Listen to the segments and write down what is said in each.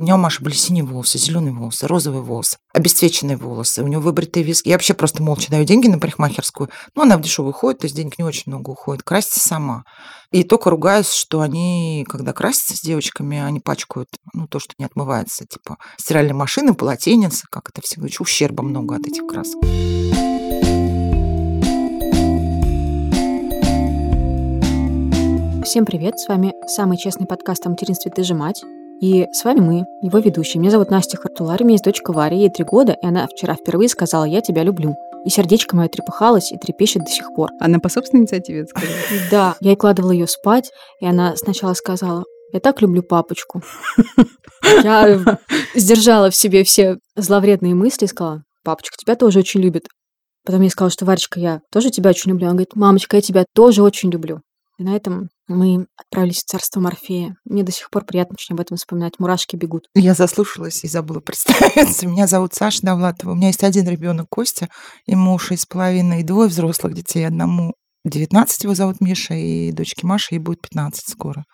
У меня у Маши были синие волосы, зеленые волосы, розовые волосы, обесцвеченные волосы. У нее выбритые виски. Я вообще просто молча даю деньги на парикмахерскую. Ну, она в дешевую уходит, то есть денег не очень много уходит. Красится сама. И только ругаюсь, что они, когда красятся с девочками, они пачкают, ну, то, что не отмывается, типа стиральной машины, полотенец, как это всегда, ущерба много от этих красок. Всем привет, с вами самый честный подкаст о материнстве «Ты же мать». И с вами мы, его ведущие. Меня зовут Настя Хартулар, у меня есть дочка Варя, ей три года, и она вчера впервые сказала «Я тебя люблю». И сердечко мое трепыхалось и трепещет до сих пор. Она по собственной инициативе это сказала? Да, я ей кладывала ее спать, и она сначала сказала «Я так люблю папочку». Я сдержала в себе все зловредные мысли и сказала «Папочка тебя тоже очень любит». Потом я сказала, что Варечка, я тоже тебя очень люблю. Она говорит, мамочка, я тебя тоже очень люблю. И на этом мы отправились в царство Морфея. Мне до сих пор приятно очень об этом вспоминать. Мурашки бегут. Я заслушалась и забыла представиться. Меня зовут Саша Довлатова. У меня есть один ребенок Костя, ему шесть с половиной, и двое взрослых детей. Одному 19 его зовут Миша, и дочке Маша, ей будет 15 скоро.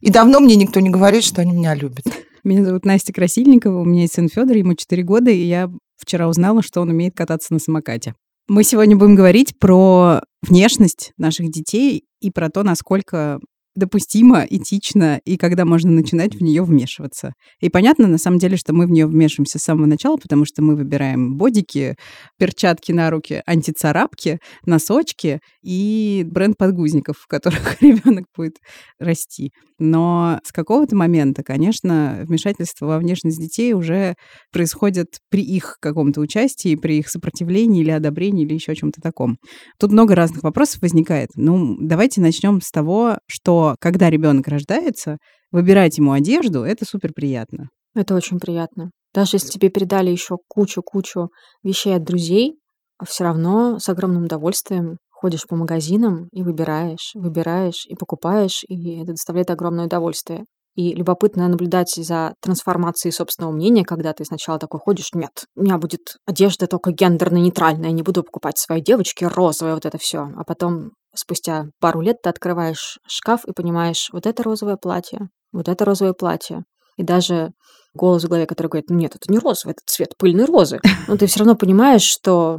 И давно мне никто не говорит, что они меня любят. Меня зовут Настя Красильникова, у меня есть сын Федор, ему 4 года, и я вчера узнала, что он умеет кататься на самокате. Мы сегодня будем говорить про внешность наших детей и про то, насколько допустимо, этично и когда можно начинать в нее вмешиваться. И понятно, на самом деле, что мы в нее вмешиваемся с самого начала, потому что мы выбираем бодики, перчатки на руки, антицарапки, носочки и бренд подгузников, в которых ребенок будет расти. Но с какого-то момента, конечно, вмешательство во внешность детей уже происходит при их каком-то участии, при их сопротивлении или одобрении или еще чем-то таком. Тут много разных вопросов возникает. Ну, давайте начнем с того, что когда ребенок рождается, выбирать ему одежду это супер приятно. Это очень приятно. Даже если тебе передали еще кучу-кучу вещей от друзей, все равно с огромным удовольствием ходишь по магазинам и выбираешь, выбираешь и покупаешь, и это доставляет огромное удовольствие. И любопытно наблюдать за трансформацией собственного мнения, когда ты сначала такой ходишь, нет, у меня будет одежда только гендерно-нейтральная, не буду покупать своей девочке розовое вот это все. А потом спустя пару лет ты открываешь шкаф и понимаешь, вот это розовое платье, вот это розовое платье. И даже голос в голове, который говорит, нет, это не розовый, это цвет пыльной розы. Но ты все равно понимаешь, что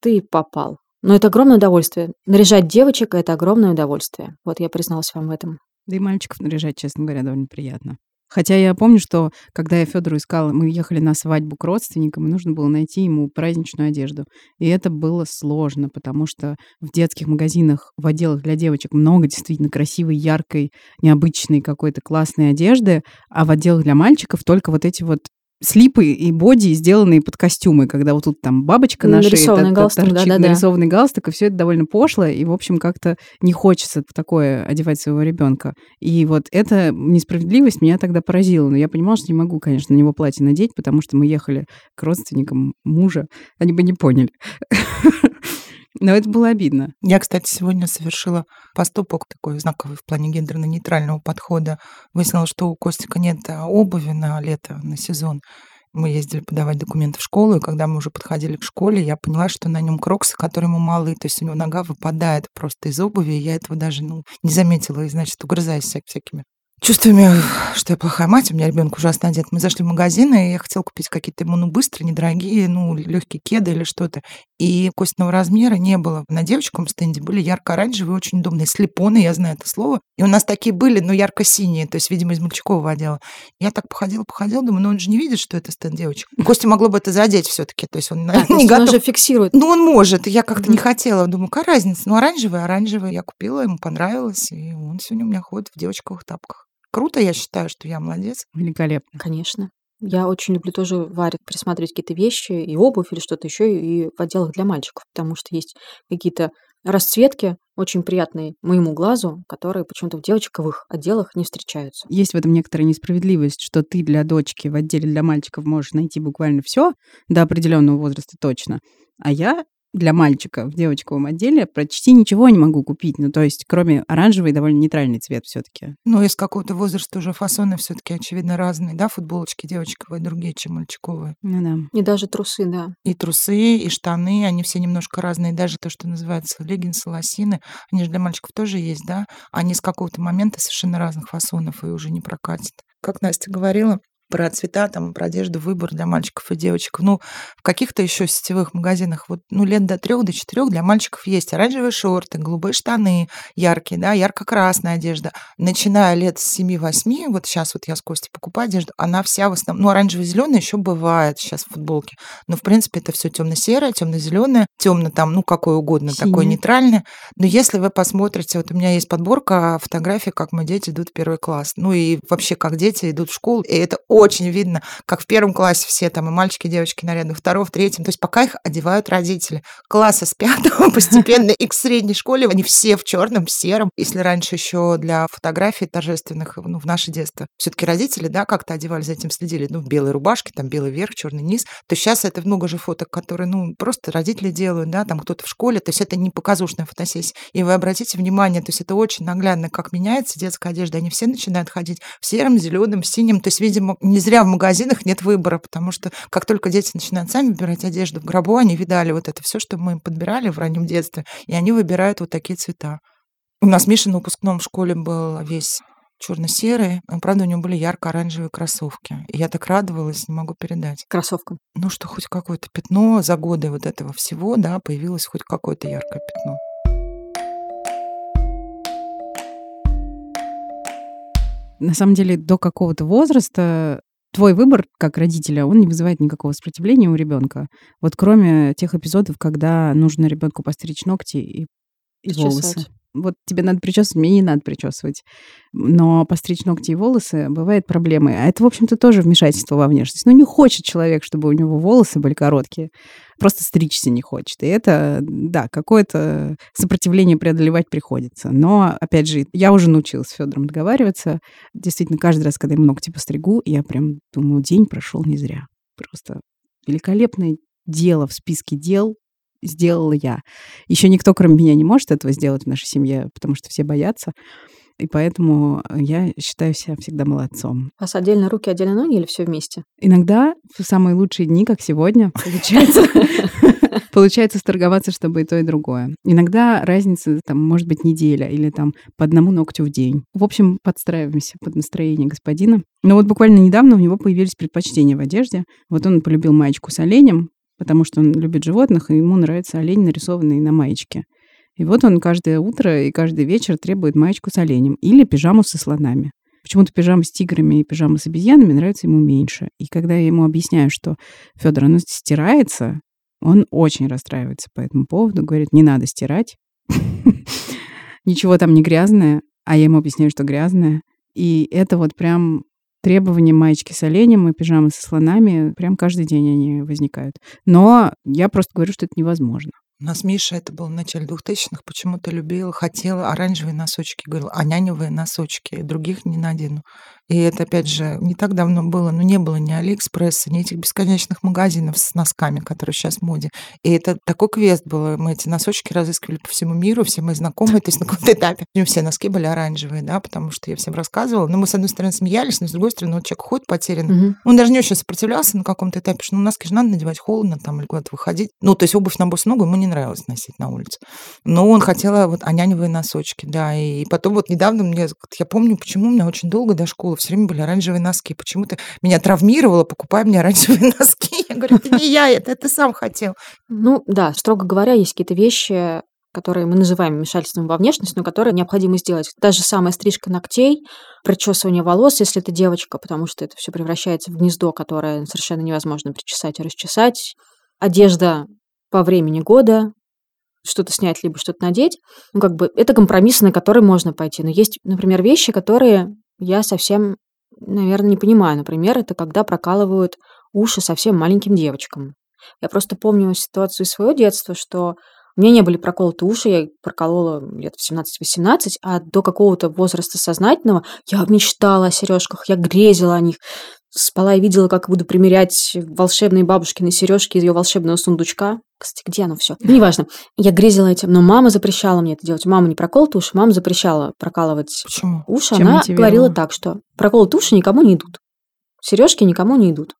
ты попал. Но это огромное удовольствие. Наряжать девочек – это огромное удовольствие. Вот я призналась вам в этом. Да и мальчиков наряжать, честно говоря, довольно приятно. Хотя я помню, что когда я Федору искала, мы ехали на свадьбу к родственникам, и нужно было найти ему праздничную одежду. И это было сложно, потому что в детских магазинах, в отделах для девочек много действительно красивой, яркой, необычной какой-то классной одежды, а в отделах для мальчиков только вот эти вот слипы и боди, сделанные под костюмы, когда вот тут там бабочка наша, нарисованный галстук, торчит, да, да, нарисованный да. галстук, и все это довольно пошло, и, в общем, как-то не хочется такое одевать своего ребенка. И вот эта несправедливость меня тогда поразила, но я понимала, что не могу, конечно, на него платье надеть, потому что мы ехали к родственникам мужа, они бы не поняли. Но это было обидно. Я, кстати, сегодня совершила поступок такой знаковый в плане гендерно-нейтрального подхода. Выяснила, что у Костика нет а, обуви на лето, на сезон. Мы ездили подавать документы в школу, и когда мы уже подходили к школе, я поняла, что на нем кроксы, которые ему малы, то есть у него нога выпадает просто из обуви, и я этого даже ну, не заметила, и, значит, угрызаясь всякими чувствами, что я плохая мать, у меня ребенок ужасно одет. Мы зашли в магазин, и я хотела купить какие-то ему, ну, быстрые, недорогие, ну, легкие кеды или что-то. И костного размера не было. На девочкам стенде были ярко-оранжевые, очень удобные. Слепоны, я знаю это слово. И у нас такие были, но ярко-синие, то есть, видимо, из мальчикового отдела. Я так походила, походила, думаю, ну, он же не видит, что это стенд девочек. Костя могло бы это задеть все таки то есть, он а, не готов. Он же фиксирует. Ну, он может. Я как-то mm-hmm. не хотела. Думаю, какая разница? Ну, оранжевый, оранжевый. Я купила, ему понравилось, и он сегодня у меня ходит в девочковых тапках. Круто, я считаю, что я молодец. Великолепно. Конечно. Я очень люблю тоже Варик присматривать какие-то вещи и обувь или что-то еще и в отделах для мальчиков, потому что есть какие-то расцветки очень приятные моему глазу, которые почему-то в девочковых отделах не встречаются. Есть в этом некоторая несправедливость, что ты для дочки в отделе для мальчиков можешь найти буквально все до определенного возраста точно, а я для мальчика в девочковом отделе почти ничего не могу купить. Ну, то есть, кроме оранжевый, довольно нейтральный цвет все-таки. Ну, из какого-то возраста уже фасоны все-таки, очевидно, разные, да, футболочки девочковые другие, чем мальчиковые. Ну да. И даже трусы, да. И трусы, и штаны, они все немножко разные. Даже то, что называется леггинсы, лосины, они же для мальчиков тоже есть, да? Они с какого-то момента совершенно разных фасонов и уже не прокатят. Как Настя говорила, про цвета, там, про одежду, выбор для мальчиков и девочек. Ну, в каких-то еще сетевых магазинах, вот, ну, лет до трех, до четырех для мальчиков есть оранжевые шорты, голубые штаны яркие, да, ярко-красная одежда. Начиная лет с 7-8, вот сейчас вот я с Костей покупаю одежду, она вся в основном, ну, оранжево-зеленая еще бывает сейчас в футболке, но, в принципе, это все темно-серое, темно-зеленое, темно там, ну, какое угодно, Синее. такое нейтральное. Но если вы посмотрите, вот у меня есть подборка фотографий, как мои дети идут в первый класс, ну, и вообще, как дети идут в школу, и это очень видно, как в первом классе все там и мальчики, и девочки нарядные, в втором, в третьем, то есть пока их одевают родители. Класса с пятого постепенно и к средней школе они все в черном, сером. Если раньше еще для фотографий торжественных, ну, в наше детство, все-таки родители, да, как-то одевали, за этим следили, ну, в белой рубашке, там белый верх, черный низ, то сейчас это много же фоток, которые, ну, просто родители делают, да, там кто-то в школе, то есть это не показушная фотосессия. И вы обратите внимание, то есть это очень наглядно, как меняется детская одежда, они все начинают ходить в сером, зеленом, синем, то есть, видимо, не зря в магазинах нет выбора, потому что как только дети начинают сами выбирать одежду в гробу, они видали вот это все, что мы им подбирали в раннем детстве, и они выбирают вот такие цвета. У нас Миша на выпускном в школе был весь черно-серый, но, правда, у него были ярко-оранжевые кроссовки. И я так радовалась, не могу передать. Кроссовкам. Ну, что хоть какое-то пятно за годы вот этого всего, да, появилось хоть какое-то яркое пятно. На самом деле, до какого-то возраста твой выбор как родителя, он не вызывает никакого сопротивления у ребенка. Вот кроме тех эпизодов, когда нужно ребенку постричь ногти и, и волосы. Вот тебе надо причесывать, мне не надо причесывать. Но постричь ногти и волосы бывает проблемой. А это, в общем-то, тоже вмешательство во внешность. Ну, не хочет человек, чтобы у него волосы были короткие. Просто стричься не хочет. И это, да, какое-то сопротивление преодолевать приходится. Но, опять же, я уже научилась с Федором договариваться. Действительно, каждый раз, когда ему ногти постригу, я прям думаю, день прошел не зря. Просто великолепное дело в списке дел сделала я. Еще никто, кроме меня, не может этого сделать в нашей семье, потому что все боятся. И поэтому я считаю себя всегда молодцом. У вас отдельно руки, отдельно ноги или все вместе? Иногда в самые лучшие дни, как сегодня, получается, получается сторговаться, чтобы и то, и другое. Иногда разница там может быть неделя или там по одному ногтю в день. В общем, подстраиваемся под настроение господина. Но вот буквально недавно у него появились предпочтения в одежде. Вот он полюбил маечку с оленем, потому что он любит животных, и ему нравится олень, нарисованный на маечке. И вот он каждое утро и каждый вечер требует маечку с оленем или пижаму со слонами. Почему-то пижама с тиграми и пижама с обезьянами нравится ему меньше. И когда я ему объясняю, что Федор, оно стирается, он очень расстраивается по этому поводу, говорит, не надо стирать. Ничего там не грязное, а я ему объясняю, что грязное. И это вот прям требования маечки с оленем и пижамы со слонами прям каждый день они возникают. Но я просто говорю, что это невозможно. У нас Миша, это было в начале 2000-х, почему-то любил, хотел оранжевые носочки. Говорил, а няневые носочки, других не надену. И это, опять же, не так давно было, но не было ни Алиэкспресса, ни этих бесконечных магазинов с носками, которые сейчас в моде. И это такой квест был. Мы эти носочки разыскивали по всему миру, все мои знакомые, то есть на каком-то этапе. У него все носки были оранжевые, да, потому что я всем рассказывала. Но мы, с одной стороны, смеялись, но с другой стороны, вот человек ходит потерянный. Мгм. Он даже не очень сопротивлялся на каком-то этапе, что ну, носки же надо надевать холодно там или куда-то выходить. Ну, то есть обувь на босу ногу ему не нравилось носить на улице. Но он хотел вот аняневые носочки, да. И потом вот недавно мне, я помню, почему у меня очень долго до школы все время были оранжевые носки. Почему-то меня травмировало, покупай мне оранжевые носки. Я говорю, это не я, это ты сам хотел. Ну да, строго говоря, есть какие-то вещи, которые мы называем вмешательством во внешность, но которые необходимо сделать. Та же самая стрижка ногтей, причесывание волос, если это девочка, потому что это все превращается в гнездо, которое совершенно невозможно причесать и расчесать. Одежда по времени года, что-то снять, либо что-то надеть. Ну, как бы это компромиссы, на которые можно пойти. Но есть, например, вещи, которые я совсем, наверное, не понимаю. Например, это когда прокалывают уши совсем маленьким девочкам. Я просто помню ситуацию из своего детства, что у меня не были проколоты уши, я проколола где-то в 17-18, а до какого-то возраста сознательного я мечтала о сережках, я грезила о них, спала и видела, как буду примерять волшебные бабушкины сережки из ее волшебного сундучка. Кстати, где оно все? Неважно. Я грезила этим, но мама запрещала мне это делать. Мама не проколоты уши, мама запрещала прокалывать Почему? уши. Чем Она говорила так, что проколотые уши никому не идут. Сережки никому не идут.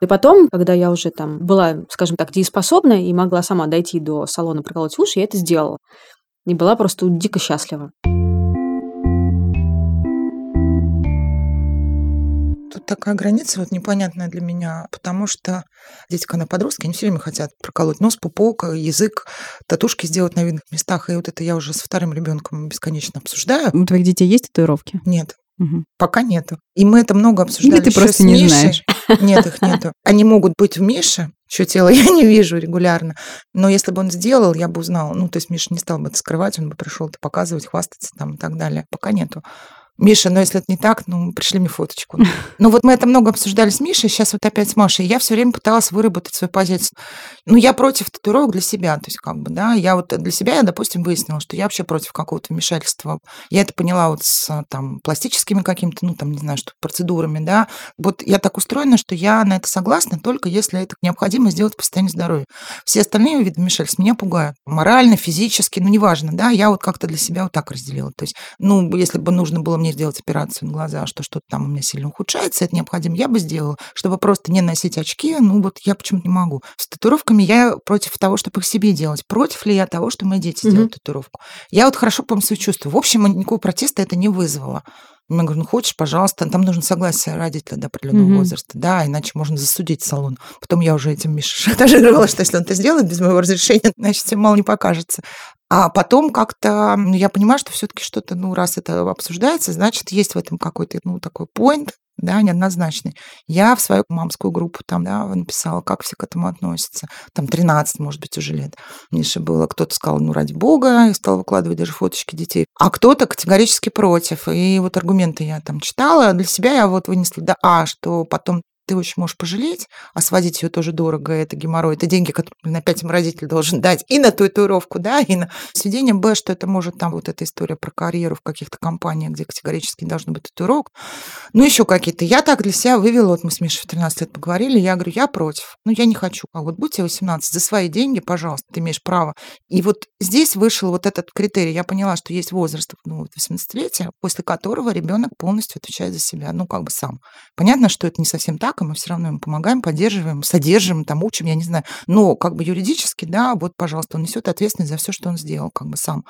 И потом, когда я уже там была, скажем так, дееспособна и могла сама дойти до салона проколоть уши, я это сделала. И была просто дико счастлива. Тут такая граница вот непонятная для меня, потому что дети, когда подростки, они все время хотят проколоть нос, пупок, язык, татушки сделать на видных местах. И вот это я уже со вторым ребенком бесконечно обсуждаю. У твоих детей есть татуировки? Нет. Угу. Пока нету. И мы это много обсуждали. Или ты еще просто с не Мишей. знаешь. Нет, их нету. Они могут быть в Мише, еще тело я не вижу регулярно. Но если бы он сделал, я бы узнала. Ну, то есть Миша не стал бы это скрывать, он бы пришел это показывать, хвастаться там и так далее. Пока нету. Миша, ну если это не так, ну пришли мне фоточку. Ну вот мы это много обсуждали с Мишей, сейчас вот опять с Машей. Я все время пыталась выработать свою позицию. Ну я против татуировок для себя, то есть как бы, да, я вот для себя, я, допустим, выяснила, что я вообще против какого-то вмешательства. Я это поняла вот с там пластическими какими-то, ну там, не знаю, что процедурами, да. Вот я так устроена, что я на это согласна только если это необходимо сделать по состоянию здоровья. Все остальные виды вмешательств меня пугают. Морально, физически, ну неважно, да, я вот как-то для себя вот так разделила. То есть, ну, если бы нужно было мне сделать операцию на глаза, что что-то там у меня сильно ухудшается, это необходимо, я бы сделала, чтобы просто не носить очки, ну вот я почему-то не могу. С татуировками я против того, чтобы их себе делать. Против ли я того, что мои дети Мгм. сделают татуировку? Я вот хорошо помню свои чувства. В общем, никакого протеста это не вызвало. Я говорю, ну хочешь, пожалуйста, там нужно согласие родителя до определенного Мгм. возраста, да, иначе можно засудить салон. Потом я уже этим Мише шантажировала, что если он это сделает без моего разрешения, значит, всем мало не покажется. А потом как-то я понимаю, что все-таки что-то, ну, раз это обсуждается, значит, есть в этом какой-то, ну, такой point, да, неоднозначный. Я в свою мамскую группу там, да, написала, как все к этому относятся. Там 13, может быть, уже лет. Мише было. Кто-то сказал, ну, ради бога, и стал выкладывать даже фоточки детей. А кто-то категорически против. И вот аргументы я там читала. Для себя я вот вынесла, да, а, что потом ты очень можешь пожалеть, а сводить ее тоже дорого, это геморрой, это деньги, которые опять им родитель должен дать и на татуировку, да, и на сведение, б, что это может там вот эта история про карьеру в каких-то компаниях, где категорически не должно быть татуировок, ну, еще какие-то. Я так для себя вывела, вот мы с Мишей в 13 лет поговорили, я говорю, я против. Ну, я не хочу. А вот будь тебе 18, за свои деньги, пожалуйста, ты имеешь право. И вот здесь вышел вот этот критерий. Я поняла, что есть возраст, ну, вот 18-летия, после которого ребенок полностью отвечает за себя, ну, как бы сам. Понятно, что это не совсем так, и мы все равно ему помогаем, поддерживаем, содержим, там, учим, я не знаю. Но как бы юридически, да, вот, пожалуйста, он несет ответственность за все, что он сделал, как бы сам.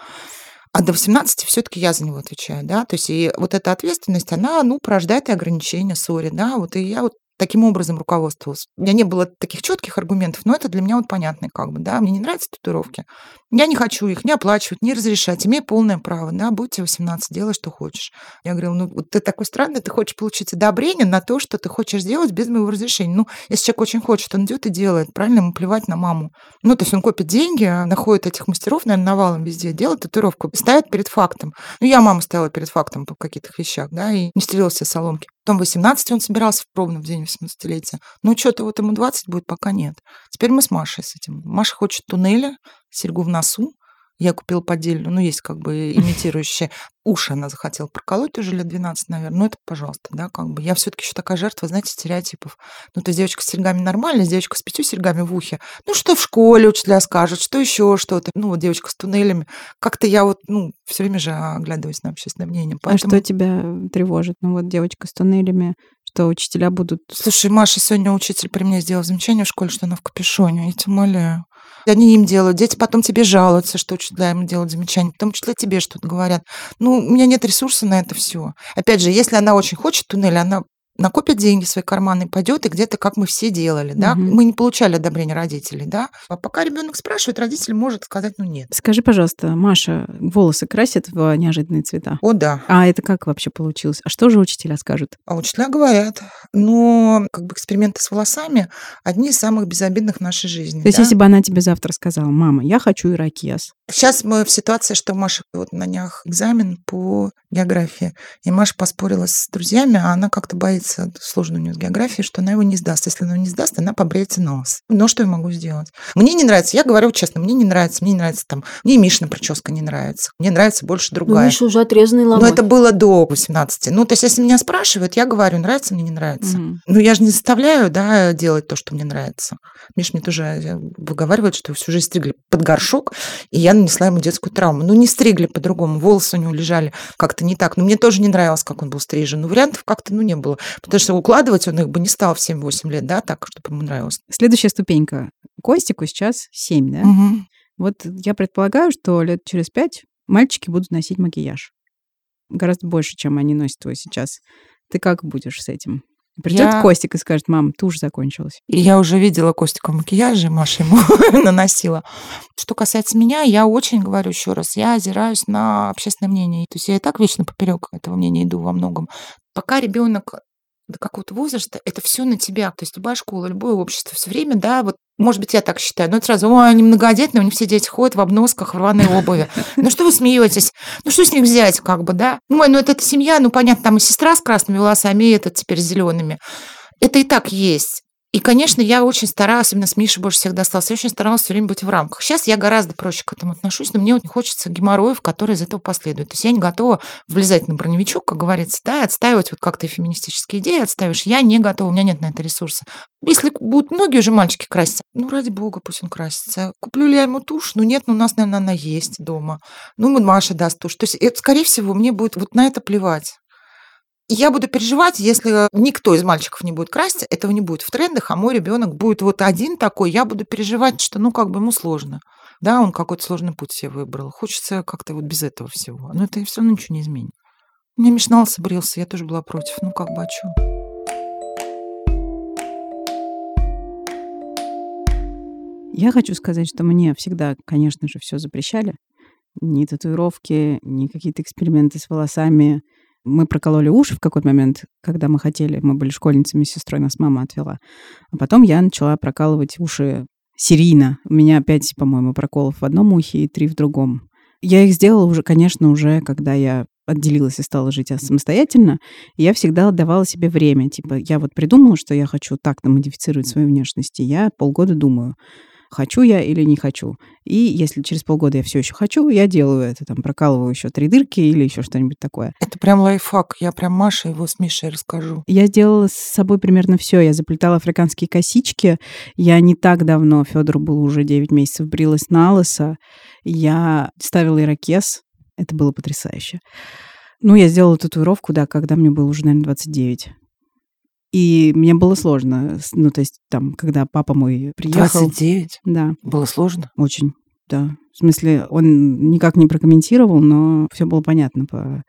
А до 18 все-таки я за него отвечаю, да, то есть и вот эта ответственность, она, ну, порождает и ограничения, сори, да, вот и я вот таким образом руководствовалась. У меня не было таких четких аргументов, но это для меня вот понятно, как бы, да, мне не нравятся татуировки, я не хочу их не оплачивать, не разрешать, имею полное право, да, будьте 18, делай, что хочешь. Я говорила, ну, вот ты такой странный, ты хочешь получить одобрение на то, что ты хочешь сделать без моего разрешения. Ну, если человек очень хочет, он идет и делает, правильно, ему плевать на маму. Ну, то есть он копит деньги, находит этих мастеров, наверное, навалом везде, делает татуировку, ставит перед фактом. Ну, я маму ставила перед фактом по каких-то вещах, да, и не стелила все соломки. Потом 18 он собирался ровно в день 18-летия. Ну, что-то вот ему 20 будет, пока нет. Теперь мы с Машей с этим. Маша хочет туннеля, серьгу в носу. Я купила поддельную, ну, есть как бы имитирующие. Уши она захотела проколоть уже лет 12, наверное. Ну, это, пожалуйста, да, как бы. Я все-таки еще такая жертва, знаете, стереотипов. Ну, то есть девочка с серьгами нормально, девочка с пятью серьгами в ухе. Ну, что в школе учителя скажут, что еще что-то. Ну, вот девочка с туннелями. Как-то я вот, ну, все время же оглядываюсь на общественное мнение. А что тебя тревожит? Ну вот девочка с туннелями, что учителя будут... Слушай, Маша, сегодня учитель при мне сделал замечание в школе, что она в капюшоне. Я тебя умоляю. Они им делают, дети потом тебе жалуются, что учителя им делают замечания, потом учителя тебе что-то говорят. Ну, у меня нет ресурса на это все. Опять же, если она очень хочет туннель, она накопит деньги в свои карманы, пойдет и где-то, как мы все делали, да, Мгм. мы не получали одобрения родителей, да, а пока ребенок спрашивает, родитель может сказать, ну нет. Скажи, пожалуйста, Маша волосы красит в неожиданные цвета? О, да. А это как вообще получилось? А что же учителя скажут? А учителя говорят, но как бы эксперименты с волосами одни из самых безобидных в нашей жизни. То есть, да. если бы она тебе завтра сказала, мама, я хочу ирокез, Сейчас мы в ситуации, что Маша вот на днях экзамен по географии, и Маша поспорила с друзьями, а она как-то боится, сложно у нее с географией, что она его не сдаст. Если она его не сдаст, она побреется нос. Но что я могу сделать? Мне не нравится, я говорю честно, мне не нравится, мне не нравится там, мне Мишина прическа не нравится, мне нравится больше Ну, другая. Миша уже отрезанный Но ломоть. это было до 18. Ну, то есть, если меня спрашивают, я говорю, нравится мне, не нравится. Мгм. Ну, я же не заставляю, да, делать то, что мне нравится. Миш мне тоже э, выговаривает, что всю жизнь стригли под горшок, и я нанесла ему детскую травму. Ну, не стригли по-другому, волосы у него лежали как-то не так. Но мне тоже не нравилось, как он был стрижен. Но вариантов как-то, ну, не было. Потому что укладывать он их бы не стал в 7-8 лет, да, так, чтобы ему нравилось. Следующая ступенька. Костику сейчас 7, да? Мгм. Вот я предполагаю, что лет через пять мальчики будут носить макияж. Гораздо больше, чем они носят его сейчас. Ты как будешь с этим? Придет Я- Костик и скажет, мам, тушь закончилась. И я уже видела Костика в макияже, Маша ему наносила. Что касается меня, я очень говорю еще раз, я озираюсь на общественное мнение. То есть я и так вечно поперек этого мнения иду во многом. Пока ребенок до какого-то возраста, это все на тебя. То есть любая школа, любое общество все время, да, вот, может быть, я так считаю, но это сразу, ой, они многодетные, у них все дети ходят в обносках, в рваной обуви. Ну что вы смеетесь? Ну что с них взять, как бы, да? Ой, ну это, это семья, ну понятно, там и сестра с красными волосами, и этот теперь зелеными. Это и так есть. И, конечно, я очень старалась, особенно с Мишей больше всех досталось, я очень старалась все время быть в рамках. Сейчас я гораздо проще к этому отношусь, но мне не хочется геморроев, которые из этого последуют. То есть я не готова влезать на броневичок, как говорится, да, и отстаивать вот как-то феминистические идеи отстаиваешь. Я не готова, у меня нет на это ресурса. Если будут многие уже мальчики краситься, ну, ради бога, пусть он красится. Куплю ли я ему тушь? Ну, нет, ну, у нас, наверное, она есть дома. Ну, Маша даст тушь. То есть, это, скорее всего, мне будет вот на это плевать. Я буду переживать, если никто из мальчиков не будет краситься, этого не будет в трендах, а мой ребенок будет вот один такой, я буду переживать, что ну как бы ему сложно. Да, он какой-то сложный путь себе выбрал. Хочется как-то вот без этого всего. Но это все равно ничего не изменит. У меня мешнался, брился, я тоже была против. Ну как бы, а чё? Я хочу сказать, что мне всегда, конечно же, все запрещали. Ни татуировки, ни какие-то эксперименты с волосами. Мы прокололи уши в какой-то момент, когда мы хотели, мы были школьницами сестрой, нас мама отвела. А потом я начала прокалывать уши серийно. У меня пять, по-моему, проколов в одном ухе и три в другом. Я их сделала уже, конечно, уже, когда я отделилась и стала жить самостоятельно, я всегда отдавала себе время. Типа, я вот придумала, что я хочу так-то модифицировать свою внешность, и я полгода думаю, хочу я или не хочу. И если через полгода я все еще хочу, я делаю это, там, прокалываю еще три дырки или еще что-нибудь такое. Это прям лайфхак. Я прям Маше его с Мишей расскажу. Я делала с собой примерно все. Я заплетала африканские косички. Я не так давно, Федор был уже 9 месяцев, брилась на лысо. Я ставила ирокез. Это было потрясающе. Ну, я сделала татуировку, да, когда мне было уже, наверное, 29. И мне было сложно. Ну, то есть там, когда папа мой приехал... 29. Да, Было сложно. очень, да. В смысле, он никак не прокомментировал, но все было понятно по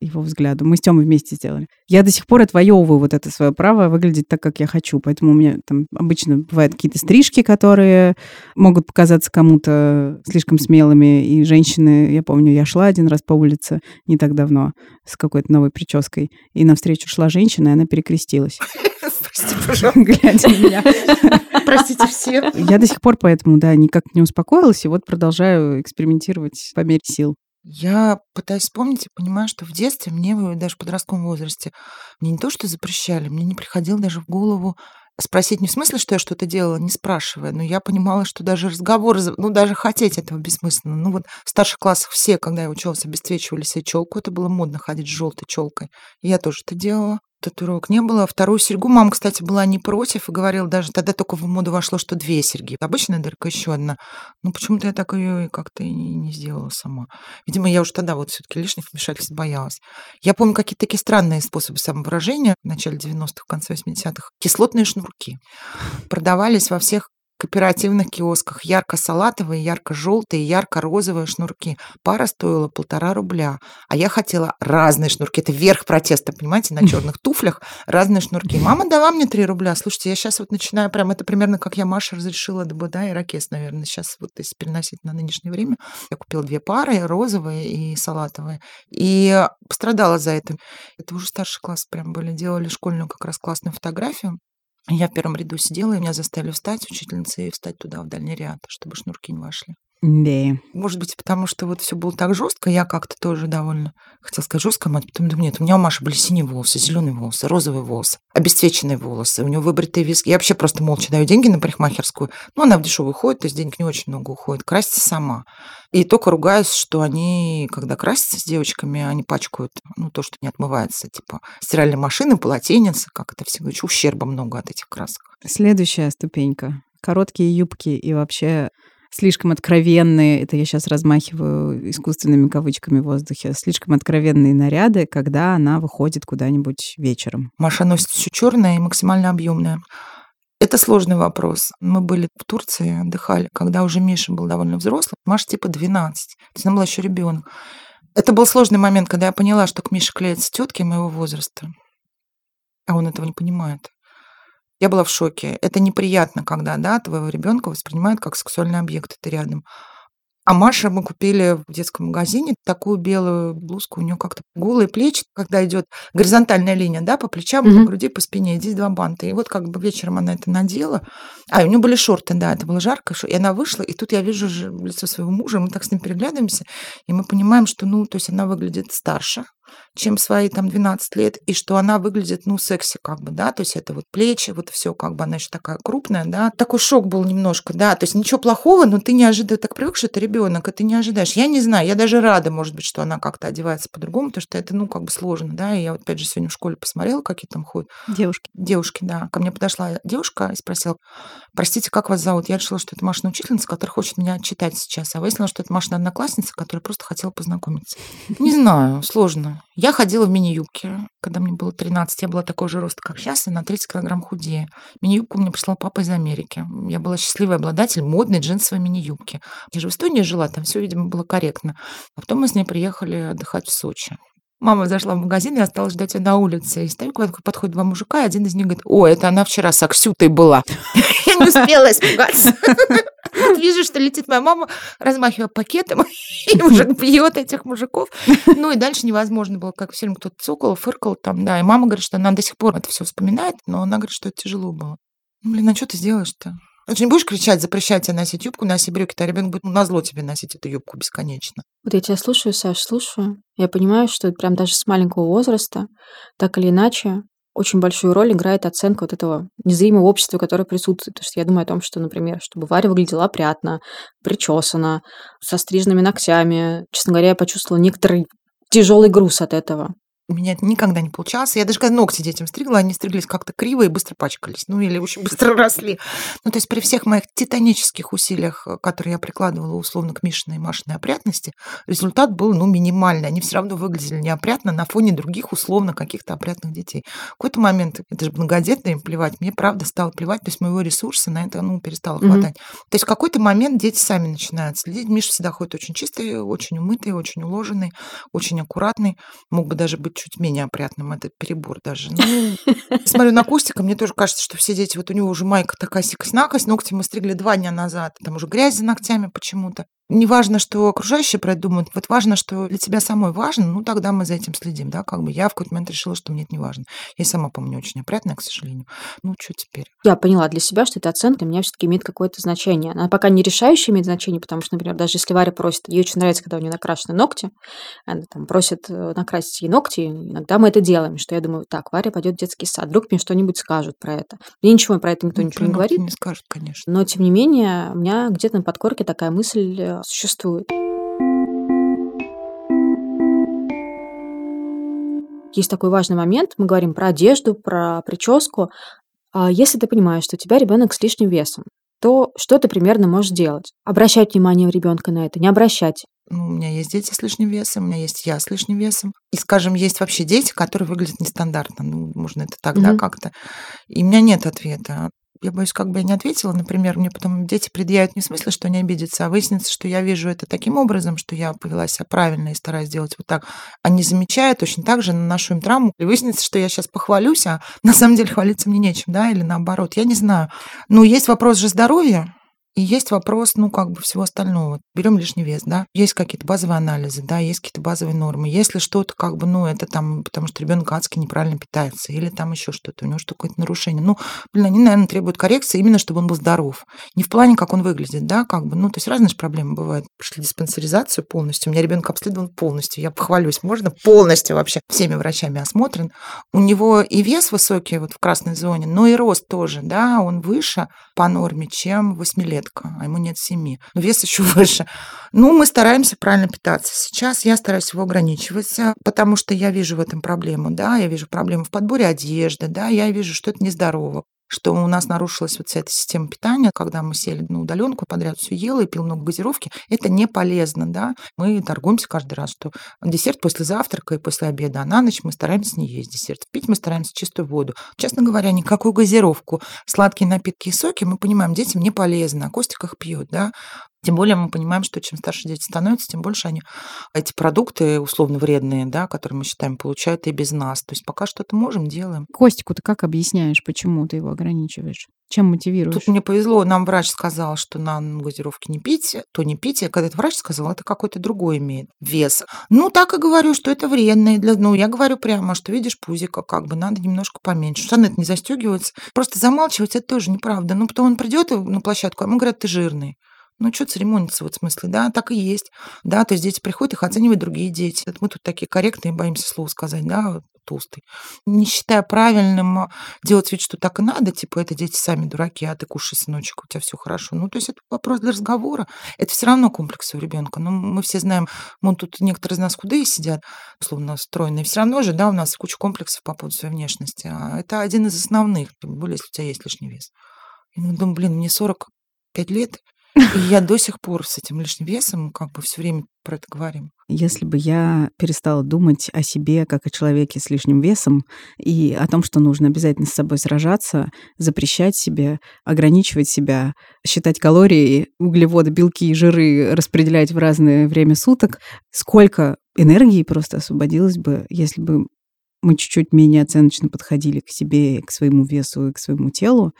его взгляду. Мы с Тёмой вместе сделали. Я до сих пор отвоевываю вот это свое право выглядеть так, как я хочу. Поэтому у меня там обычно бывают какие-то стрижки, которые могут показаться кому-то слишком смелыми. И женщины, я помню, я шла один раз по улице не так давно с какой-то новой прической, и навстречу шла женщина, и она перекрестилась, Прости, пожалуйста. глядя на меня. Простите все. Я до сих пор поэтому, да, никак не успокоилась, и вот продолжаю экспериментировать по мере сил. Я пытаюсь вспомнить и понимаю, что в детстве мне, даже в подростковом возрасте, мне не то, что запрещали, мне не приходило даже в голову спросить не в смысле, что я что-то делала, не спрашивая, но я понимала, что даже разговор, ну, даже хотеть этого бессмысленно. Ну, вот в старших классах все, когда я училась, обесцвечивали себе челку, это было модно ходить с желтой челкой. Я тоже это делала. Татуировок не было. Вторую серьгу мама, кстати, была не против и говорила даже, тогда только в моду вошло, что две серьги. Обычная дырка, еще одна. Ну, почему-то я так ее как-то и не, сделала сама. Видимо, я уже тогда вот все-таки лишних вмешательств боялась. Я помню какие-то такие странные способы самовыражения в начале 90-х, в конце 80-х. Кислотные шнурки. Продавались во всех кооперативных киосках ярко-салатовые, ярко-желтые, ярко-розовые шнурки. Пара стоила полтора рубля. А я хотела разные шнурки. Это верх протеста, понимаете, на черных туфлях разные шнурки. Мама дала мне 3 рубля. Слушайте, я сейчас вот начинаю прям, это примерно как я Маше разрешила, да, да, ирокез, наверное, сейчас вот если переносить на нынешнее время. Я купила две пары, розовые и салатовые. И пострадала за это. Это уже старший класс прям были. Делали школьную как раз классную фотографию. Я в первом ряду сидела, и меня заставили встать, учительница, и встать туда, в дальний ряд, чтобы шнурки не вошли. Да. Может быть, потому что вот все было так жестко, я как-то тоже довольно хотела сказать жестко, мать, потом думаю, нет, у меня у Маши были синие волосы, зеленые волосы, розовые волосы, обесцвеченные волосы, у нее выбритые виски. Я вообще просто молча даю деньги на парикмахерскую. Ну, она в дешевую ходит, то есть денег не очень много уходит. Красится сама. И только ругаюсь, что они, когда красятся с девочками, они пачкают, ну, то, что не отмывается, типа стиральные машины, полотенец, как это все, говорю, ущерба много от этих красок. Следующая ступенька. Короткие юбки и вообще слишком откровенные, это я сейчас размахиваю искусственными кавычками в воздухе, слишком откровенные наряды, когда она выходит куда-нибудь вечером. Маша носит все черное и максимально объемное. Это сложный вопрос. Мы были в Турции, отдыхали, когда уже Миша был довольно взрослый. Маша типа 12. То есть она была еще ребенок. Это был сложный момент, когда я поняла, что к Мише клеятся тетки моего возраста. а он этого не понимает. Я была в шоке. Это неприятно, когда, да, твоего ребенка воспринимают как сексуальный объект, ты рядом. А Маша мы купили в детском магазине такую белую блузку, у нее как-то голые плечи, когда идет горизонтальная линия, да, по плечам, Мгм. по груди, по спине, здесь два банта. И вот как бы вечером она это надела. А, у нее были шорты, да, это было жарко, и она вышла, и тут я вижу лицо своего мужа, мы так с ним переглядываемся, и мы понимаем, что, ну, то есть она выглядит старше, чем свои там 12 лет, и что она выглядит, ну, секси как бы, да, то есть это вот плечи, вот все как бы, она еще такая крупная, да. Такой шок был немножко, да, то есть ничего плохого, но ты не ожидаешь, так привык, что это ребенок, и ты не ожидаешь. Я не знаю, я даже рада, может быть, что она как-то одевается по-другому, потому что это, ну, как бы сложно, да, и я вот опять же сегодня в школе посмотрела, какие там ходят Девушки. девушки, да. Ко мне подошла девушка и спросила, простите, как вас зовут? Я решила, что это Машина учительница, которая хочет меня отчитать сейчас. А выяснилось, что это Машина одноклассница, которая просто хотела познакомиться. Не знаю, сложно. Я ходила в мини-юбке. Когда мне было 13, я была такого же роста, как сейчас, и на 30 килограмм худее. Мини-юбку мне прислал папа из Америки. Я была счастливый обладатель модной джинсовой мини-юбки. Я же в Эстонии жила, там все, видимо, было корректно. А потом мы с ней приехали отдыхать в Сочи. Мама зашла в магазин и осталась ждать ее на улице. И стою, когда подходят два мужика, и один из них говорит, о, это она вчера с Аксютой была. Я не успела испугаться. Вижу, что летит моя мама, размахивая пакетом, и мужик бьет этих мужиков. Ну и дальше невозможно было, как все время кто-то цокал, фыркал там, да. И мама говорит, что она до сих пор это все вспоминает, но она говорит, что это тяжело было. Ну, блин, а что ты сделаешь-то? Ты же не будешь кричать, запрещать тебе носить юбку, носи брюки, а ребенок будет ну, назло тебе носить эту юбку бесконечно. Вот я тебя слушаю, Саш, слушаю. Я понимаю, что прям даже с маленького возраста, так или иначе, очень большую роль играет оценка вот этого незримого общества, которое присутствует. Потому что я думаю о том, что, например, чтобы Варя выглядела опрятно, причесана, со стриженными ногтями. Честно говоря, я почувствовала некоторый тяжелый груз от этого. У меня это никогда не получалось. Я даже когда ногти детям стригла, они стриглись как-то криво и быстро пачкались. Ну, или очень быстро росли. Ну, то есть при всех моих титанических усилиях, э, которые я прикладывала условно к Мишиной и Машиной опрятности, результат был, ну, минимальный. Они все равно выглядели неопрятно на фоне других условно каких-то опрятных детей. В какой-то момент, это же многодетно им плевать, мне правда стало плевать, то есть моего ресурса на это, ну, перестало Мгм. хватать. То есть в какой-то момент дети сами начинают следить. Миша всегда ходит очень чистый, очень умытый, очень уложенный, очень аккуратный. Мог бы даже быть чуть менее опрятным. Это перебор даже. Ну, смотрю на Костика, мне тоже кажется, что все дети, вот у него уже майка такая сикость-накость, ногти мы стригли два дня назад, там уже грязь за ногтями почему-то. Не важно, что окружающие про это думают, вот важно, что для тебя самой важно, ну тогда мы за этим следим, да, как бы я в какой-то момент решила, что мне это не важно. Я сама, помню, очень опрятная, к сожалению. Ну, что теперь? Я поняла для себя, что эта оценка для меня все-таки имеет какое-то значение. Она пока не решающая имеет значение, потому что, например, даже если Варя просит, ей очень нравится, когда у нее накрашены ногти, она там просит э, накрасить ей ногти, иногда мы это делаем, что я думаю, так, Варя пойдет в детский сад, вдруг мне что-нибудь скажут про это. Мне ничего про это никто Ну, ничего не говорит, не скажут, конечно. но тем не менее у меня где-то на подкорке такая мысль существует. Есть такой важный момент, мы говорим про одежду, про прическу. А Если ты понимаешь, что у тебя ребенок с лишним весом, то что ты примерно можешь делать? Обращать внимание у ребенка на это, не обращать. Ну, у меня есть дети с лишним весом, у меня есть я с лишним весом. И, скажем, есть вообще дети, которые выглядят нестандартно. Ну, можно это так, да, Мгм. как-то. И у меня нет ответа. Я боюсь, как бы я не ответила, например, мне потом дети предъявят не в что они обидятся, а выяснится, что я вижу это таким образом, что я повела себя правильно и стараюсь делать вот так. А не замечая, точно так же наношу им травму. И выяснится, что я сейчас похвалюсь, а на самом деле хвалиться мне нечем, да, или наоборот. Я не знаю. Но есть вопрос же здоровья, и есть вопрос, ну, как бы всего остального. Берем лишний вес, да. Есть какие-то базовые анализы, да, есть какие-то базовые нормы. Если что-то, как бы, ну, это там, потому что ребенок адски неправильно питается, или там еще что-то, у него что-то какое-то нарушение. Ну, блин, они, наверное, требуют коррекции именно, чтобы он был здоров. Не в плане, как он выглядит, да, как бы, ну, то есть разные же проблемы бывают. Прошли диспансеризацию полностью. У меня ребенок обследован полностью. Я похвалюсь, можно полностью вообще всеми врачами осмотрен. У него и вес высокий вот в красной зоне, но и рост тоже, да, он выше по норме, чем восьмилетка, а ему нет семи. Но вес еще выше. Ну, мы стараемся правильно питаться. Сейчас я стараюсь его ограничивать, потому что я вижу в этом проблему, да, я вижу проблему в подборе одежды, да, я вижу, что это нездорово что у нас нарушилась вот вся эта система питания, когда мы сели на удаленку, подряд все ела и пил много газировки, это не полезно, да. Мы торгуемся каждый раз, что десерт после завтрака и после обеда, а на ночь мы стараемся не есть десерт. Пить мы стараемся чистую воду. Честно говоря, никакую газировку, сладкие напитки и соки, мы понимаем, детям не полезно, а Костик их пьет, да. Тем более мы понимаем, что чем старше дети становятся, тем больше они эти продукты условно вредные, да, которые мы считаем, получают и без нас. То есть пока что-то можем, делаем. Костику ты как объясняешь, почему ты его ограничиваешь? Чем мотивируешь? Тут мне повезло, нам врач сказал, что на газировки не пить, то не пить. А когда этот врач сказал, это какой-то другой имеет вес. Ну, так и говорю, что это вредно. Для... Ну, я говорю прямо, что видишь пузика, как бы надо немножко поменьше. Штаны не застегиваются. Просто замалчивать это тоже неправда. Ну, потом он придет на площадку, а ему говорят, ты жирный. Ну, что церемониться в смысле, да, так и есть. Да, то есть дети приходят, их оценивают другие дети. Мы тут такие корректные, боимся слова сказать, да, толстый. Не считая правильным а, делать вид, что так и надо, типа, это дети сами дураки, а ты кушай, сыночек, у тебя все хорошо. Ну, то есть это вопрос для разговора. Это все равно комплекс у ребенка. Ну, мы все знаем, мы тут некоторые из нас худые сидят, условно стройные. Все равно же, да, у нас куча комплексов по поводу своей внешности. А это один из основных, более, если у тебя есть лишний вес. Мы думаем, блин, мне 45 лет, я до сих пор с этим лишним весом как бы все время про это говорим. Если бы я перестала думать о себе как о человеке с лишним весом и о том, что нужно обязательно с собой сражаться, запрещать себе, ограничивать себя, считать калории, углеводы, белки и жиры распределять в разное время суток, сколько энергии просто освободилось бы, если бы мы чуть-чуть менее оценочно подходили к себе, к своему весу и к своему телу,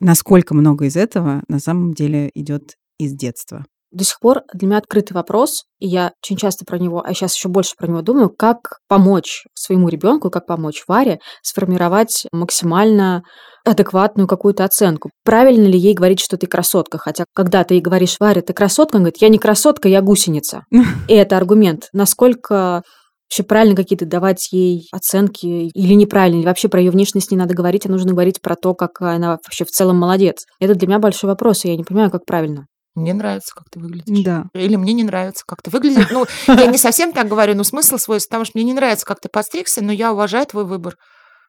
насколько много из этого на самом деле идет из детства. До сих пор для меня открытый вопрос, и я очень часто про него, а сейчас еще больше про него думаю, как помочь своему ребенку, как помочь Варе сформировать максимально адекватную какую-то оценку. Правильно ли ей говорить, что ты красотка? Хотя, когда ты ей говоришь, Варя, ты красотка, он говорит, я не красотка, я гусеница. И это аргумент. Насколько вообще правильно какие-то давать ей оценки или неправильно, или вообще про ее внешность не надо говорить, а нужно говорить про то, как она вообще в целом молодец. Это для меня большой вопрос, и я не понимаю, как правильно. Мне нравится, как ты выглядишь. Да. Или мне не нравится, как ты выглядишь. Ну, я не совсем так говорю, но смысл свой, потому что мне не нравится, как ты подстригся, но я уважаю твой выбор.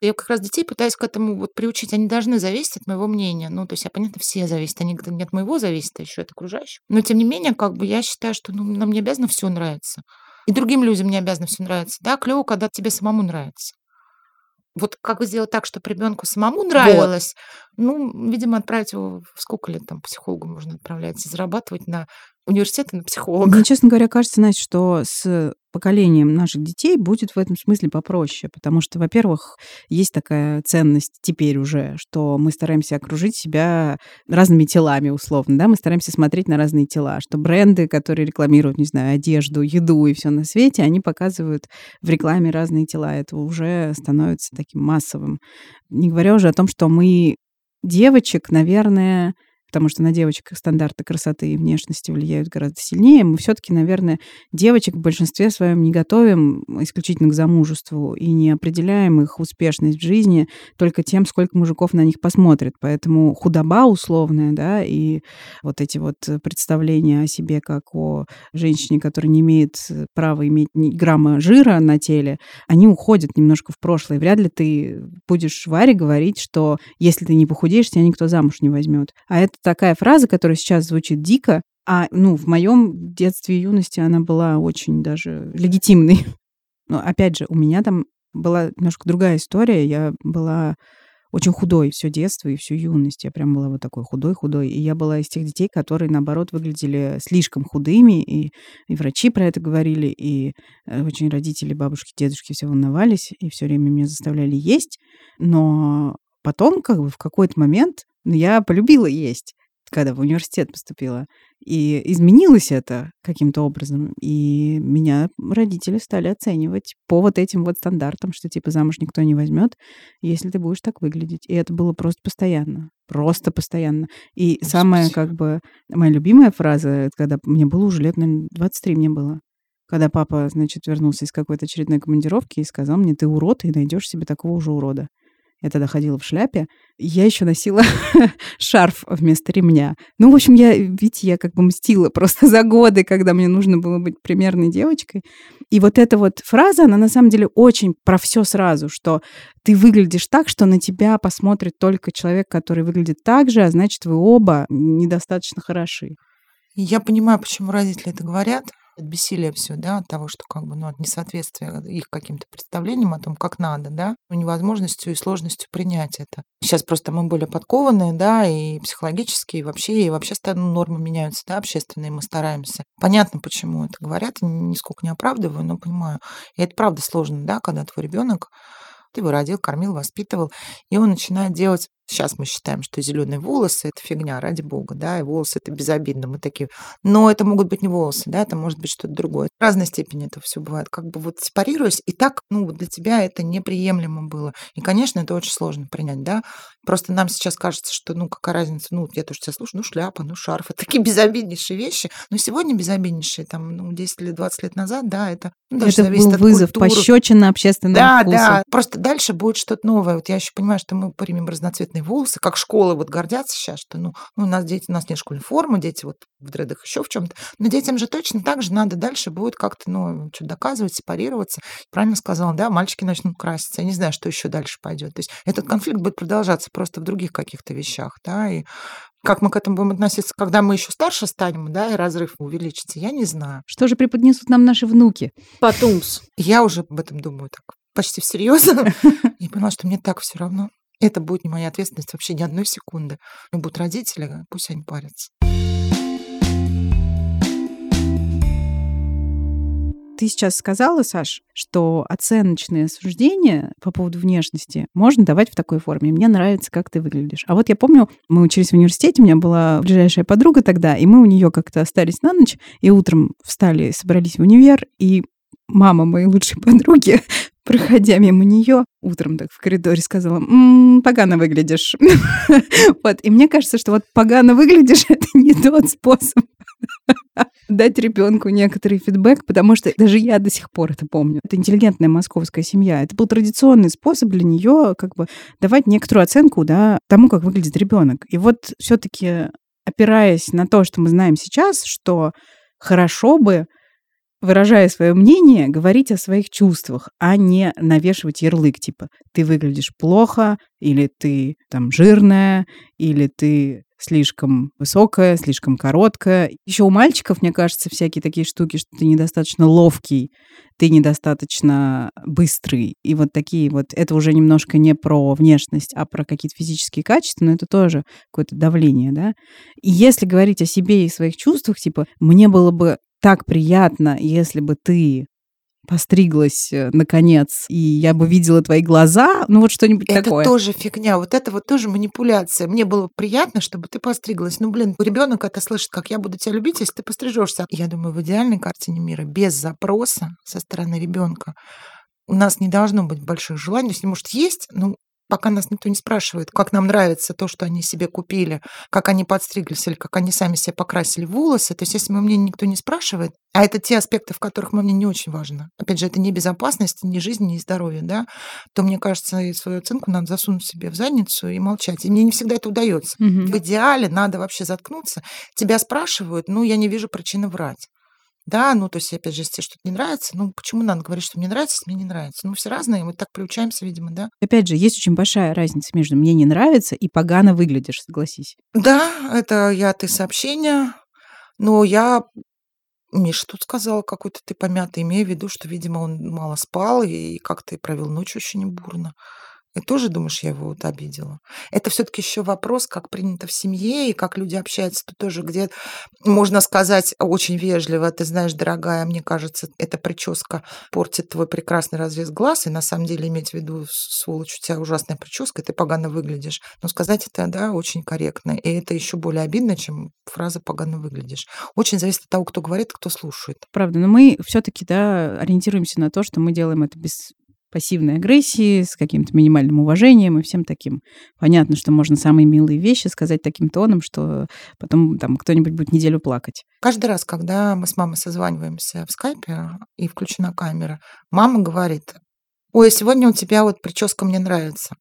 Я как раз детей пытаюсь к этому вот приучить. Они должны зависеть от моего мнения. Ну, то есть, я, понятно, все зависят. Они не от моего зависят, а еще от окружающих. Но, тем не менее, как бы я считаю, что ну, нам не обязано все нравится. И другим людям не обязано все нравится. Да, клево, когда тебе самому нравится. Вот как сделать так, чтобы ребенку самому нравилось? Вот. Ну, видимо, отправить его в сколько лет там психологу можно отправлять и зарабатывать на университеты на психолога. Мне, честно говоря, кажется, Настя, что с поколением наших детей будет в этом смысле попроще, потому что, во-первых, есть такая ценность теперь уже, что мы стараемся окружить себя разными телами, условно, да, мы стараемся смотреть на разные тела, что бренды, которые рекламируют, не знаю, одежду, еду и все на свете, они показывают в рекламе разные тела, это уже становится таким массовым. Не говоря уже о том, что мы девочек, наверное, потому что на девочек стандарты красоты и внешности влияют гораздо сильнее. Мы все-таки, наверное, девочек в большинстве своем не готовим исключительно к замужеству и не определяем их успешность в жизни только тем, сколько мужиков на них посмотрит. Поэтому худоба условная, да, и вот эти вот представления о себе как о женщине, которая не имеет права иметь ни грамма жира на теле, они уходят немножко в прошлое. Вряд ли ты будешь Варе говорить, что если ты не похудеешь, тебя никто замуж не возьмет. А это такая фраза, которая сейчас звучит дико, а ну, в моем детстве и юности она была очень даже легитимной. Но опять же, у меня там была немножко другая история. Я была очень худой все детство и всю юность. Я прям была вот такой худой-худой. И я была из тех детей, которые, наоборот, выглядели слишком худыми. И, и врачи про это говорили, и э, очень родители, бабушки, дедушки все волновались, и все время меня заставляли есть. Но потом, как бы, в какой-то момент ну, я полюбила есть когда в университет поступила. И изменилось это каким-то образом. И меня родители стали оценивать по вот этим вот стандартам, что типа замуж никто не возьмет, если ты будешь так выглядеть. И это было просто постоянно. Просто постоянно. И Господи. самая как бы моя любимая фраза, когда мне было уже лет, наверное, 23 мне было. Когда папа, значит, вернулся из какой-то очередной командировки и сказал мне, ты урод, и найдешь себе такого же урода. Я тогда ходила в шляпе. Я еще носила шарф вместо ремня. Ну, в общем, я, видите, я как бы мстила просто за годы, когда мне нужно было быть примерной девочкой. И вот эта вот фраза, она на самом деле очень про все сразу, что ты выглядишь так, что на тебя посмотрит только человек, который выглядит так же, а значит, вы оба недостаточно хороши. Я понимаю, почему родители это говорят. От бессилия все, да, от того, что как бы, ну, от несоответствия их каким-то представлениям о том, как надо, да, невозможностью и сложностью принять это. Сейчас просто мы более подкованные, да, и психологически, и вообще, и вообще ну, нормы меняются, да, общественные, мы стараемся. Понятно, почему это говорят, нисколько не оправдываю, но понимаю. И это правда сложно, да, когда твой ребенок ты его родил, кормил, воспитывал, и он начинает делать Сейчас мы считаем, что зеленые волосы это фигня, ради бога, да, и волосы это безобидно, мы такие. Но это могут быть не волосы, да, это может быть что-то другое. В разной степени это все бывает. Как бы вот сепарируясь, и так, ну, для тебя это неприемлемо было. И, конечно, это очень сложно принять, да. Просто нам сейчас кажется, что, ну, какая разница, ну, я тоже тебя слушаю, ну, шляпа, ну, шарф, это такие безобиднейшие вещи. Но сегодня безобиднейшие, там, ну, 10 или 20 лет назад, да, это ну, даже это был вызов, пощечина общественного Да, вкуса. да, просто дальше будет что-то новое. Вот я еще понимаю, что мы примем разноцветные длинные волосы, как школы вот гордятся сейчас, что ну, ну, у нас дети, у нас нет школьной формы, дети вот в дредах еще в чем-то. Но детям же точно так же надо дальше будет как-то, ну, что доказывать, сепарироваться. Правильно сказала, да, мальчики начнут краситься. Я не знаю, что еще дальше пойдет. То есть этот конфликт будет продолжаться просто в других каких-то вещах, да, и как мы к этому будем относиться, когда мы еще старше станем, да, и разрыв увеличится, я не знаю. Что же преподнесут нам наши внуки? Потумс. Я уже об этом думаю так почти всерьез. И поняла, что мне так все равно. Это будет не моя ответственность вообще ни одной секунды. Ну, будут родители, пусть они парятся. Ты сейчас сказала, Саш, что оценочные суждения по поводу внешности можно давать в такой форме. Мне нравится, как ты выглядишь. А вот я помню, мы учились в университете, у меня была ближайшая подруга тогда, и мы у нее как-то остались на ночь, и утром встали, собрались в универ, и мама моей лучшей подруги проходя мимо нее, утром так в коридоре сказала, «М-м, погано выглядишь. Вот, и мне кажется, что вот погано выглядишь — это не тот способ дать ребенку некоторый фидбэк, потому что даже я до сих пор это помню. Это интеллигентная московская семья. Это был традиционный способ для нее как бы давать некоторую оценку да, тому, как выглядит ребенок. И вот все-таки опираясь на то, что мы знаем сейчас, что хорошо бы выражая свое мнение, говорить о своих чувствах, а не навешивать ярлык, типа «ты выглядишь плохо», или «ты там жирная», или «ты слишком высокая, слишком короткая. Еще у мальчиков, мне кажется, всякие такие штуки, что ты недостаточно ловкий, ты недостаточно быстрый. И вот такие вот, это уже немножко не про внешность, а про какие-то физические качества, но это тоже какое-то давление, да. И если говорить о себе и своих чувствах, типа, мне было бы так приятно, если бы ты постриглась э, наконец, и я бы видела твои глаза, ну вот что-нибудь это такое. Это тоже фигня, вот это вот тоже манипуляция. Мне было приятно, чтобы ты постриглась. Ну, блин, ребенок это слышит, как я буду тебя любить, если ты пострижешься. Я думаю, в идеальной картине мира, без запроса со стороны ребенка, у нас не должно быть больших желаний. То есть, может, есть, ну, пока нас никто не спрашивает, как нам нравится то, что они себе купили, как они подстриглись или как они сами себе покрасили волосы. То есть если мое мнение никто не спрашивает, а это те аспекты, в которых мнение не очень важно. Опять же, это не безопасность, не жизнь, не здоровье, да, то мне кажется, свою оценку надо засунуть себе в задницу и молчать. И мне не всегда это удается. Угу. В идеале надо вообще заткнуться. Тебя спрашивают, ну, я не вижу причины врать. Да, ну, то есть, опять же, если что-то не нравится, ну, почему надо говорить, что мне нравится, если мне не нравится? Ну, все разные, мы так приучаемся, видимо, да. Опять же, есть очень большая разница между «мне не нравится» и «погано выглядишь», согласись. Да, это я, ты сообщение, но я Миша тут сказала, какой-то ты помятый, имея в виду, что, видимо, он мало спал и как-то провел ночь очень бурно. И тоже думаешь, я его вот обидела? Это все-таки еще вопрос, как принято в семье и как люди общаются. Тут тоже где можно сказать очень вежливо, ты знаешь, дорогая, мне кажется, эта прическа портит твой прекрасный разрез глаз, и на самом деле иметь в виду, сволочь, у тебя ужасная прическа, и ты погано выглядишь. Но сказать это, да, очень корректно. И это еще более обидно, чем фраза «погано выглядишь». Очень зависит от того, кто говорит, кто слушает. Правда, но мы все-таки, да, ориентируемся на то, что мы делаем это без пассивной агрессии, с каким-то минимальным уважением и всем таким. Понятно, что можно самые милые вещи сказать таким тоном, что потом там кто-нибудь будет неделю плакать. Каждый раз, когда мы с мамой созваниваемся в скайпе и включена камера, мама говорит, ой, сегодня у тебя вот прическа мне нравится.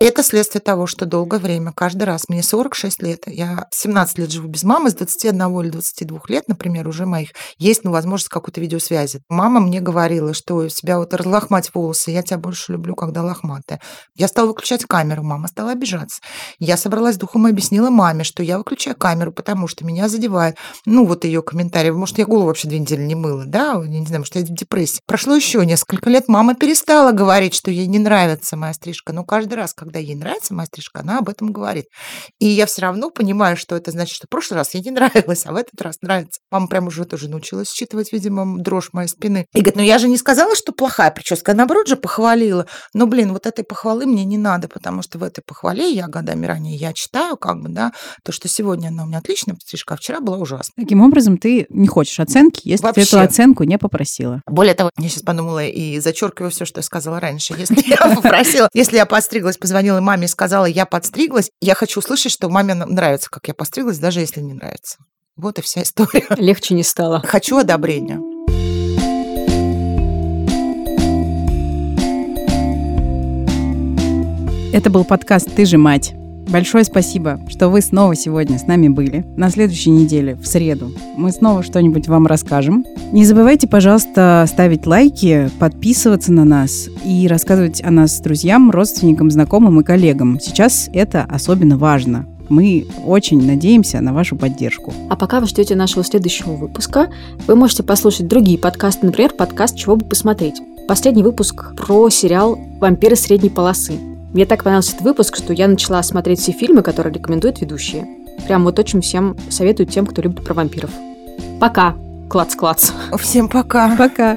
Это следствие того, что долгое время, каждый раз, мне 46 лет, я 17 лет живу без мамы, с 21 или 22 лет, например, уже моих, есть ну, возможность какой-то видеосвязи. Мама мне говорила, что у себя вот разлохмать волосы, я тебя больше люблю, когда лохматая. Я стала выключать камеру, мама стала обижаться. Я собралась духом и объяснила маме, что я выключаю камеру, потому что меня задевает. Ну, вот ее комментарий. Может, я голову вообще две недели не мыла, да? Я не знаю, может, я в депрессии. Прошло еще несколько лет, мама перестала говорить, что ей не нравится моя стрижка. Но каждый раз, когда ей нравится моя стрижка, она об этом говорит. И я все равно понимаю, что это значит, что в прошлый раз ей не нравилось, а в этот раз нравится. Мама прям уже тоже научилась считывать, видимо, дрожь моей спины. И говорит, ну я же не сказала, что плохая прическа, а наоборот же похвалила. Но, блин, вот этой похвалы мне не надо, потому что в этой похвале я годами ранее я читаю, как бы, да, то, что сегодня она у меня отличная стрижка, а вчера была ужасна. Таким образом, ты не хочешь оценки, если Вообще. ты эту оценку не попросила. Более того, я сейчас подумала и зачеркиваю все, что я сказала раньше. Если я попросила, если я подстриглась, позвонила маме и сказала, я подстриглась, я хочу услышать, что маме нравится, как я постриглась, даже если не нравится. Вот и вся история. Легче не стало. Хочу одобрения. Это был подкаст «Ты же мать». Большое спасибо, что вы снова сегодня с нами были. На следующей неделе, в среду, мы снова что-нибудь вам расскажем. Не забывайте, пожалуйста, ставить лайки, подписываться на нас и рассказывать о нас друзьям, родственникам, знакомым и коллегам. Сейчас это особенно важно. Мы очень надеемся на вашу поддержку. А пока вы ждете нашего следующего выпуска, вы можете послушать другие подкасты, например, подкаст «Чего бы посмотреть». Последний выпуск про сериал «Вампиры средней полосы». Мне так понравился этот выпуск, что я начала смотреть все фильмы, которые рекомендуют ведущие. Прям вот очень всем советую тем, кто любит про вампиров. Пока! Клац-клац. Всем пока. Пока.